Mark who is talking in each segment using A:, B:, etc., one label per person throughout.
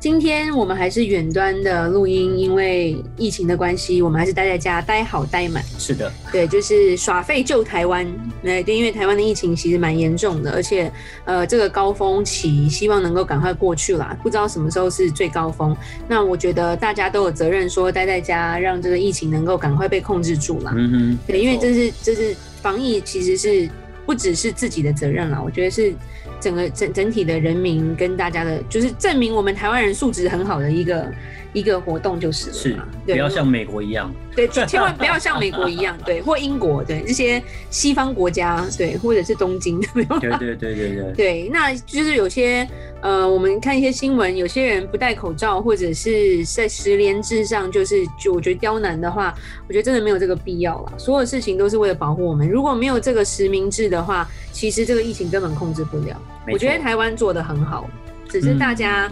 A: 今天我们还是远端的录音，因为疫情的关系，我们还是待在家，待好待满。
B: 是的，
A: 对，就是耍废救台湾。对，因为台湾的疫情其实蛮严重的，而且呃，这个高峰期希望能够赶快过去啦。不知道什么时候是最高峰。那我觉得大家都有责任说待在家，让这个疫情能够赶快被控制住啦。嗯哼，对，因为这是这是防疫，其实是不只是自己的责任啦，我觉得是。整个整整体的人民跟大家的，就是证明我们台湾人素质很好的一个一个活动就是了。
B: 是，不要像美国一样。
A: 对，千万不要像美国一样，对，或英国，对，这些西方国家，对，或者是东京，对对
B: 对对对。
A: 对，那就是有些呃，我们看一些新闻，有些人不戴口罩，或者是在十连制上，就是就我觉得刁难的话，我觉得真的没有这个必要了。所有事情都是为了保护我们，如果没有这个实名制的话，其实这个疫情根本控制不了。我觉得台湾做得很好，只是大家。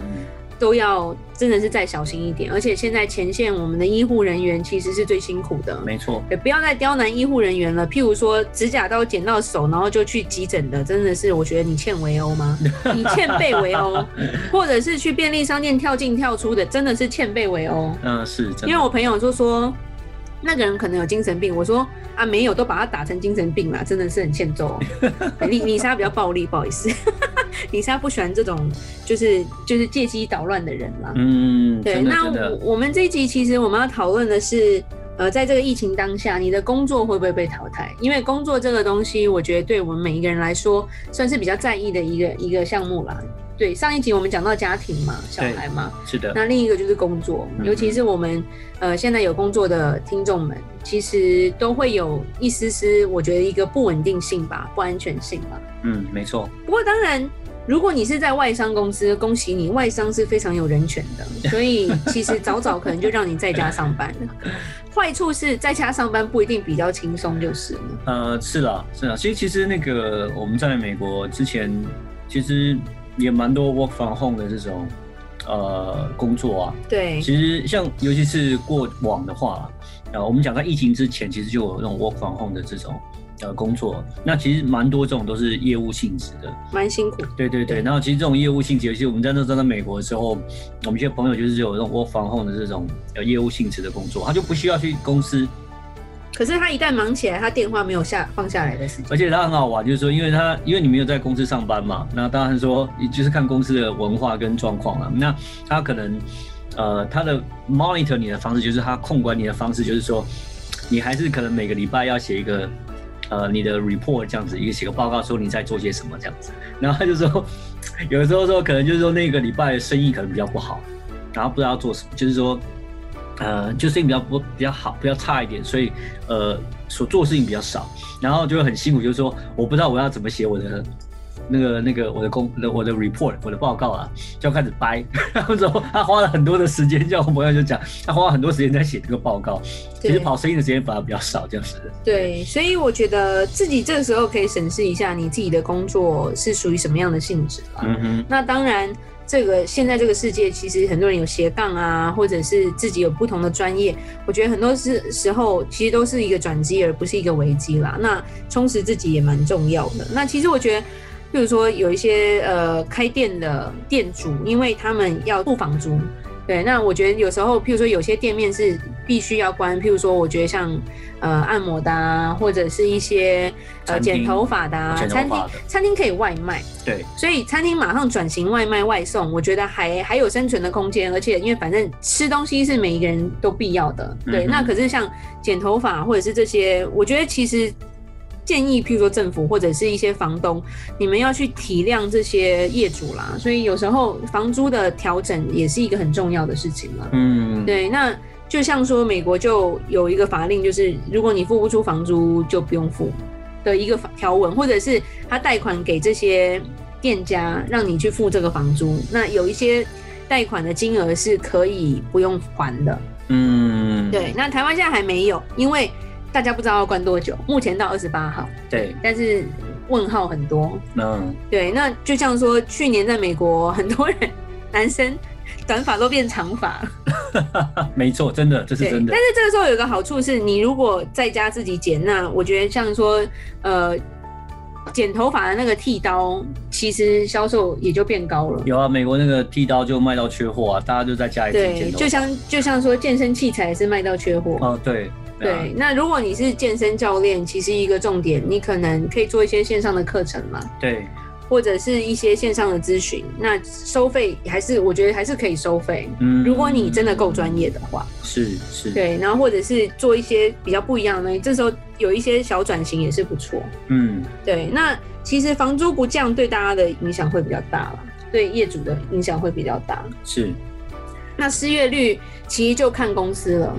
A: 都要真的是再小心一点，而且现在前线我们的医护人员其实是最辛苦的。
B: 没错，
A: 也不要再刁难医护人员了。譬如说指甲刀剪到手，然后就去急诊的，真的是我觉得你欠围殴吗？你欠被围殴，或者是去便利商店跳进跳出的，真的是欠被围殴。
B: 嗯，是。因
A: 为我朋友就说那个人可能有精神病，我说啊没有，都把他打成精神病了，真的是很欠揍。李李莎比较暴力，不好意思。李莎不喜欢这种就是就是借机捣乱的人啦。嗯，对。那我我们这一集其实我们要讨论的是，呃，在这个疫情当下，你的工作会不会被淘汰？因为工作这个东西，我觉得对我们每一个人来说，算是比较在意的一个一个项目啦。对，上一集我们讲到家庭嘛，小孩嘛，
B: 是的。
A: 那另一个就是工作，尤其是我们呃现在有工作的听众们，其实都会有一丝丝，我觉得一个不稳定性吧，不安全性吧。
B: 嗯，没错。
A: 不过当然。如果你是在外商公司，恭喜你，外商是非常有人权的，所以其实早早可能就让你在家上班了。坏处是在家上班不一定比较轻松，就是了。
B: 呃，是啦，是啦。其实其实那个我们在美国之前，其实也蛮多 work from home 的这种呃工作啊。
A: 对。
B: 其实像尤其是过往的话，呃，我们讲在疫情之前，其实就有那种 work from home 的这种。呃，工作那其实蛮多这种都是业务性质的，
A: 蛮辛苦。
B: 对对对，然后其实这种业务性质，尤其我们在那时候在美国的时候，我们一些朋友就是有这种 work from home 的这种呃业务性质的工作，他就不需要去公司。
A: 可是他一旦忙起来，他电话没有下放下来的时间。
B: 而且他很好玩，就是说，因为他因为你没有在公司上班嘛，那当然说就是看公司的文化跟状况了。那他可能呃他的 monitor 你的方式，就是他控管你的方式，就是说你还是可能每个礼拜要写一个。呃，你的 report 这样子，一个写个报告说你在做些什么这样子，然后他就说，有时候说可能就是说那个礼拜生意可能比较不好，然后不知道做什么，就是说，呃，就生意比较不比较好，比较差一点，所以呃，所做的事情比较少，然后就很辛苦，就是说我不知道我要怎么写我的。那个那个我的工我的 report 我的报告啊，就要开始掰，然后之后他花了很多的时间，叫我朋友就讲，他花了很多时间在写这个报告，其实跑生意的时间反而比较少，这样子。
A: 对，所以我觉得自己这个时候可以审视一下你自己的工作是属于什么样的性质吧。嗯哼。那当然，这个现在这个世界其实很多人有斜杠啊，或者是自己有不同的专业，我觉得很多时时候其实都是一个转机，而不是一个危机啦。那充实自己也蛮重要的。那其实我觉得。譬如说，有一些呃开店的店主，因为他们要付房租，对，那我觉得有时候，譬如说有些店面是必须要关，譬如说，我觉得像呃按摩的啊，或者是一些呃剪头发的啊，餐厅餐厅可以外卖，
B: 对，
A: 所以餐厅马上转型外卖外送，我觉得还还有生存的空间，而且因为反正吃东西是每一个人都必要的，对，嗯、那可是像剪头发或者是这些，我觉得其实。建议，譬如说政府或者是一些房东，你们要去体谅这些业主啦。所以有时候房租的调整也是一个很重要的事情了。嗯，对。那就像说美国就有一个法令，就是如果你付不出房租，就不用付的一个条文，或者是他贷款给这些店家，让你去付这个房租。那有一些贷款的金额是可以不用还的。嗯，对。那台湾现在还没有，因为。大家不知道要关多久，目前到二十八号。
B: 对，
A: 但是问号很多。
B: 嗯，
A: 对，那就像说去年在美国，很多人男生短发都变长发。
B: 没错，真的，这是真的。
A: 但是这个时候有个好处是，你如果在家自己剪，那我觉得像说，呃。剪头发的那个剃刀，其实销售也就变高了。
B: 有啊，美国那个剃刀就卖到缺货啊，大家就在家里。
A: 对，就像就像说健身器材也是卖到缺货。
B: 哦，
A: 对。对，那如果你是健身教练，其实一个重点，你可能可以做一些线上的课程嘛。
B: 对。
A: 或者是一些线上的咨询，那收费还是我觉得还是可以收费。嗯，如果你真的够专业的话，
B: 是是。
A: 对，然后或者是做一些比较不一样的东西，这时候有一些小转型也是不错。嗯，对。那其实房租不降对大家的影响会比较大了，对业主的影响会比较大。
B: 是。
A: 那失业率其实就看公司了。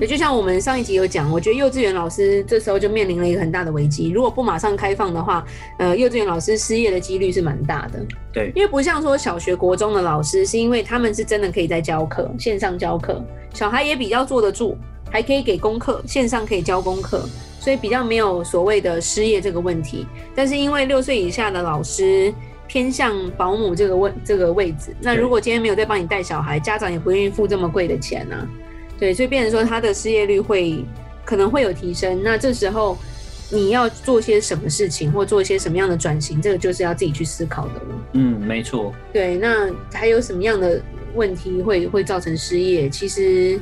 A: 也就像我们上一集有讲，我觉得幼稚园老师这时候就面临了一个很大的危机。如果不马上开放的话，呃，幼稚园老师失业的几率是蛮大的。
B: 对，
A: 因为不像说小学、国中的老师，是因为他们是真的可以在教课，线上教课，小孩也比较坐得住，还可以给功课，线上可以教功课，所以比较没有所谓的失业这个问题。但是因为六岁以下的老师偏向保姆这个位这个位置，那如果今天没有再帮你带小孩，家长也不愿意付这么贵的钱呢、啊。对，所以变成说他的失业率会可能会有提升，那这时候你要做些什么事情，或做一些什么样的转型，这个就是要自己去思考的了。
B: 嗯，没错。
A: 对，那还有什么样的问题会会造成失业？其实，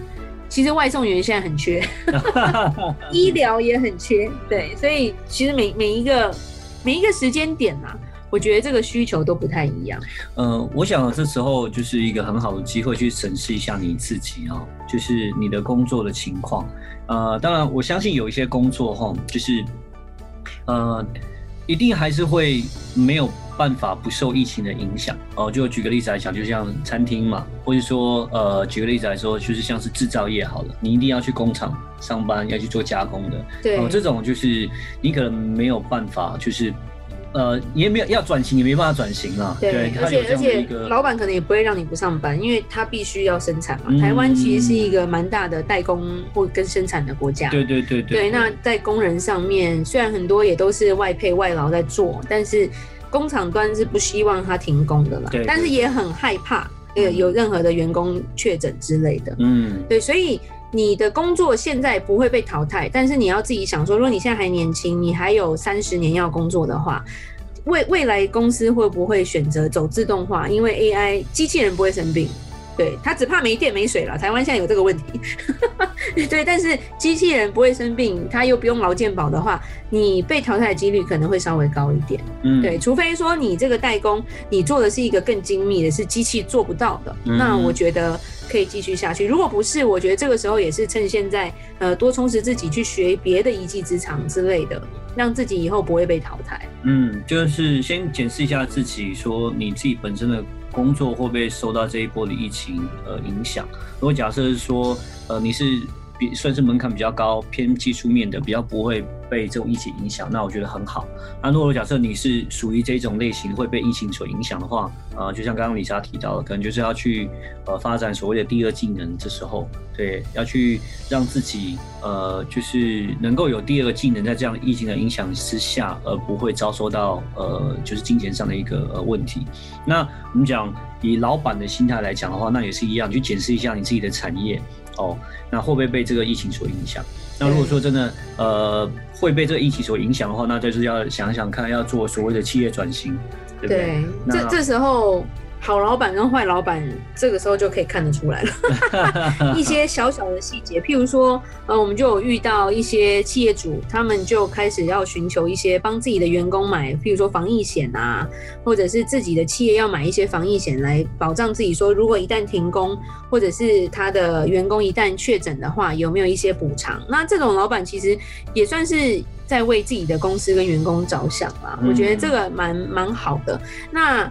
A: 其实外送员现在很缺，医疗也很缺。对，所以其实每每一个每一个时间点啊。我觉得这个需求都不太一样。
B: 呃，我想这时候就是一个很好的机会去审视一下你自己哦，就是你的工作的情况。呃，当然我相信有一些工作哈，就是呃，一定还是会没有办法不受疫情的影响哦。就举个例子来讲，就像餐厅嘛，或者说呃，举个例子来说，就是像是制造业好了，你一定要去工厂上班，要去做加工的。
A: 对，
B: 哦，这种就是你可能没有办法，就是。呃，也没有要转型，也没办法转型了。
A: 对，对而且而且，老板可能也不会让你不上班，因为他必须要生产嘛。嗯、台湾其实是一个蛮大的代工或跟生产的国家。
B: 对对对对。
A: 对，那在工人上面，虽然很多也都是外配外劳在做，但是工厂端是不希望他停工的啦。对，对。但是也很害怕，呃，有任何的员工确诊之类的。嗯。对，所以你的工作现在不会被淘汰，但是你要自己想说，如果你现在还年轻，你还有三十年要工作的话。未未来公司会不会选择走自动化？因为 AI 机器人不会生病，对，他只怕没电没水了。台湾现在有这个问题，对，但是机器人不会生病，他又不用劳健保的话，你被淘汰的几率可能会稍微高一点。嗯，对，除非说你这个代工，你做的是一个更精密的，是机器做不到的，那我觉得可以继续下去。如果不是，我觉得这个时候也是趁现在，呃，多充实自己，去学别的一技之长之类的。让自己以后不会被淘汰。
B: 嗯，就是先检视一下自己，说你自己本身的工作会不会受到这一波的疫情呃影响。如果假设是说，呃，你是。比算是门槛比较高，偏技术面的，比较不会被这种疫情影响，那我觉得很好。那如果假设你是属于这种类型会被疫情所影响的话，呃，就像刚刚李莎提到的，可能就是要去呃发展所谓的第二技能。这时候，对，要去让自己呃就是能够有第二个技能，在这样疫情的影响之下，而不会遭受到呃就是金钱上的一个呃问题。那我们讲以老板的心态来讲的话，那也是一样，去检视一下你自己的产业。哦，那会不会被这个疫情所影响？那如果说真的，呃，会被这个疫情所影响的话，那就是要想想看，要做所谓的企业转型，对不
A: 对？这这时候。好老板跟坏老板，这个时候就可以看得出来了，一些小小的细节，譬如说，呃，我们就有遇到一些企业主，他们就开始要寻求一些帮自己的员工买，譬如说防疫险啊，或者是自己的企业要买一些防疫险来保障自己，说如果一旦停工，或者是他的员工一旦确诊的话，有没有一些补偿？那这种老板其实也算是在为自己的公司跟员工着想吧，我觉得这个蛮蛮好的。那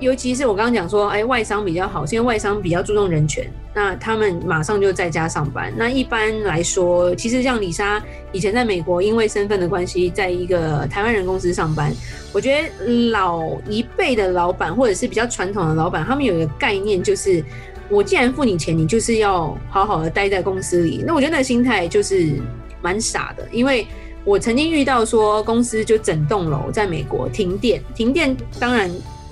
A: 尤其是我刚刚讲说，哎，外商比较好，是因为外商比较注重人权，那他们马上就在家上班。那一般来说，其实像李莎以前在美国，因为身份的关系，在一个台湾人公司上班，我觉得老一辈的老板或者是比较传统的老板，他们有一个概念，就是我既然付你钱，你就是要好好的待在公司里。那我觉得那个心态就是蛮傻的，因为我曾经遇到说公司就整栋楼在美国停电，停电当然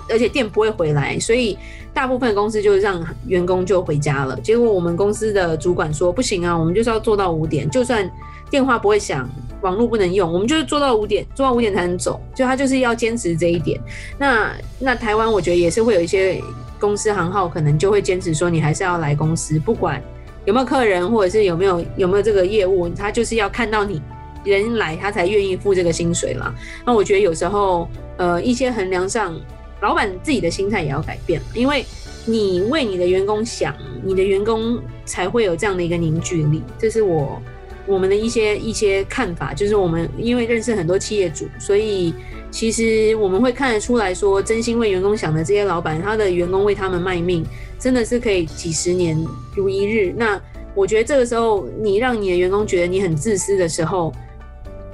A: 而且电不会回来，所以大部分公司就让员工就回家了。结果我们公司的主管说不行啊，我们就是要做到五点，就算电话不会响，网络不能用，我们就是做到五点，做到五点才能走。就他就是要坚持这一点。那那台湾我觉得也是会有一些公司行号可能就会坚持说你还是要来公司，不管。有没有客人，或者是有没有有没有这个业务，他就是要看到你人来，他才愿意付这个薪水啦。那我觉得有时候，呃，一些衡量上，老板自己的心态也要改变，因为你为你的员工想，你的员工才会有这样的一个凝聚力。这是我我们的一些一些看法，就是我们因为认识很多企业主，所以其实我们会看得出来说，真心为员工想的这些老板，他的员工为他们卖命。真的是可以几十年如一日。那我觉得这个时候，你让你的员工觉得你很自私的时候，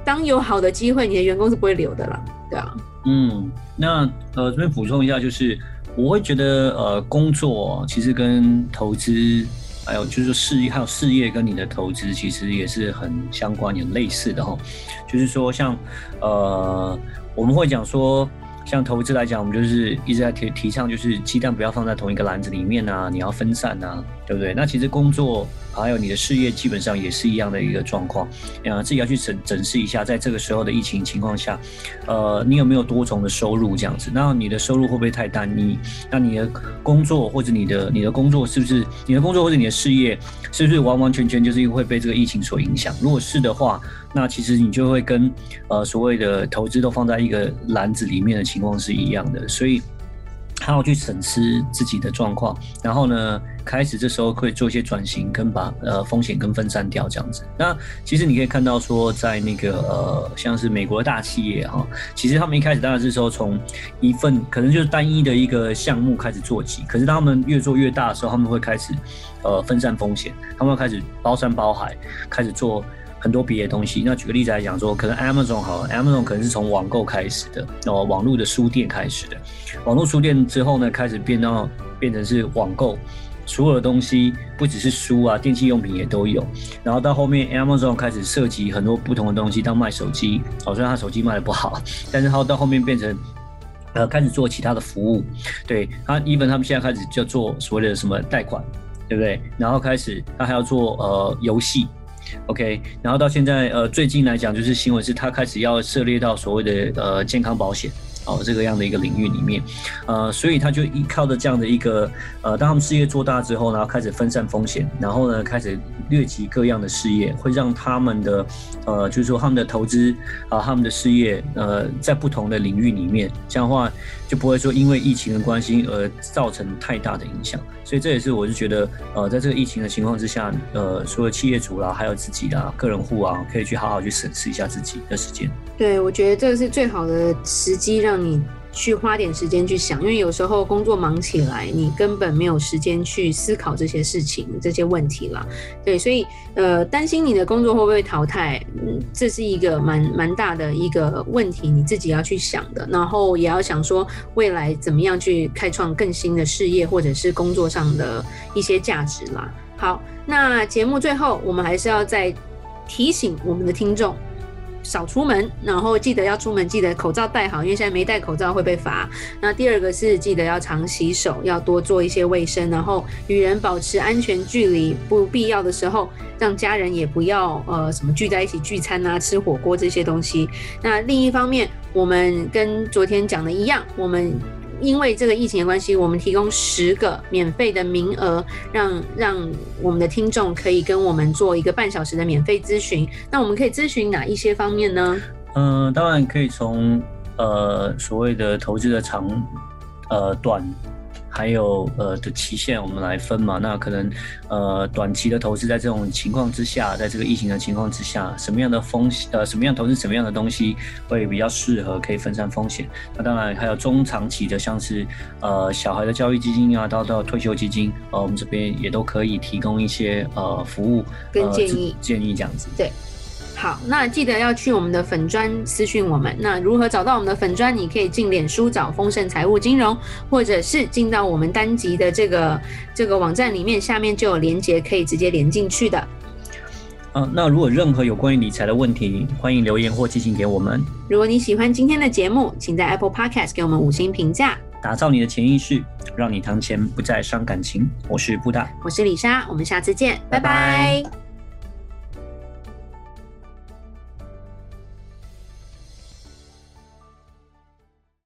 A: 当有好的机会，你的员工是不会留的啦，对啊。
B: 嗯，那呃这边补充一下，就是我会觉得呃工作其实跟投资，还有就是事业，还有事业跟你的投资其实也是很相关、也类似的哈。就是说像呃我们会讲说。像投资来讲，我们就是一直在提提倡，就是鸡蛋不要放在同一个篮子里面啊，你要分散啊，对不对？那其实工作还有你的事业基本上也是一样的一个状况，呃，自己要去审审视一下，在这个时候的疫情情况下，呃，你有没有多重的收入这样子？那你的收入会不会太单一？那你的工作或者你的你的工作是不是你的工作或者你的事业是不是完完全全就是会被这个疫情所影响？如果是的话，那其实你就会跟呃所谓的投资都放在一个篮子里面的情况是一样的，所以他要去审视自己的状况，然后呢，开始这时候可以做一些转型，跟把呃风险跟分散掉这样子。那其实你可以看到说，在那个呃像是美国的大企业哈，其实他们一开始当然是说从一份可能就是单一的一个项目开始做起，可是当他们越做越大的时候，他们会开始呃分散风险，他们会开始包山包海，开始做。很多别的东西，那举个例子来讲说，可能 Amazon 好了，Amazon 可能是从网购开始的，哦，网络的书店开始的，网络书店之后呢，开始变到变成是网购，所有的东西不只是书啊，电器用品也都有，然后到后面 Amazon 开始涉及很多不同的东西，当卖手机，哦，虽然他手机卖的不好，但是他到后面变成呃开始做其他的服务，对，他 even 他们现在开始就做所谓的什么贷款，对不对？然后开始他还要做呃游戏。OK，然后到现在，呃，最近来讲，就是新闻是他开始要涉猎到所谓的呃健康保险。哦，这个样的一个领域里面，呃，所以他就依靠着这样的一个，呃，当他们事业做大之后，然后开始分散风险，然后呢，开始掠及各样的事业，会让他们的，呃，就是说他们的投资啊、他们的事业，呃，在不同的领域里面，这样的话就不会说因为疫情的关系而造成太大的影响。所以这也是我是觉得，呃，在这个疫情的情况之下，呃，除了企业主啦，还有自己啦，个人户啊，可以去好好去审视一下自己的时间。
A: 对，我觉得这个是最好的时机，让你去花点时间去想，因为有时候工作忙起来，你根本没有时间去思考这些事情、这些问题啦。对，所以呃，担心你的工作会不会淘汰，嗯，这是一个蛮蛮大的一个问题，你自己要去想的。然后也要想说未来怎么样去开创更新的事业，或者是工作上的一些价值啦。好，那节目最后我们还是要再提醒我们的听众。少出门，然后记得要出门，记得口罩戴好，因为现在没戴口罩会被罚。那第二个是记得要常洗手，要多做一些卫生，然后与人保持安全距离，不必要的时候让家人也不要呃什么聚在一起聚餐啊，吃火锅这些东西。那另一方面，我们跟昨天讲的一样，我们。因为这个疫情的关系，我们提供十个免费的名额，让让我们的听众可以跟我们做一个半小时的免费咨询。那我们可以咨询哪一些方面呢？
B: 嗯、呃，当然可以从呃所谓的投资的长呃短。还有呃的期限，我们来分嘛。那可能呃短期的投资，在这种情况之下，在这个疫情的情况之下，什么样的风险呃什么样投资什么样的东西会比较适合，可以分散风险。那当然还有中长期的，像是呃小孩的教育基金啊，到到退休基金，呃我们这边也都可以提供一些呃服务
A: 跟建议、
B: 呃、建议这样子。
A: 对。好，那记得要去我们的粉专私讯我们。那如何找到我们的粉专？你可以进脸书找丰盛财务金融，或者是进到我们单集的这个这个网站里面，下面就有连结，可以直接连进去的。
B: 嗯，那如果任何有关于理财的问题，欢迎留言或寄信给我们。
A: 如果你喜欢今天的节目，请在 Apple Podcast 给我们五星评价。
B: 打造你的潜意识，让你谈钱不再伤感情。我是布大，
A: 我是李莎，我们下次见，拜拜。拜拜。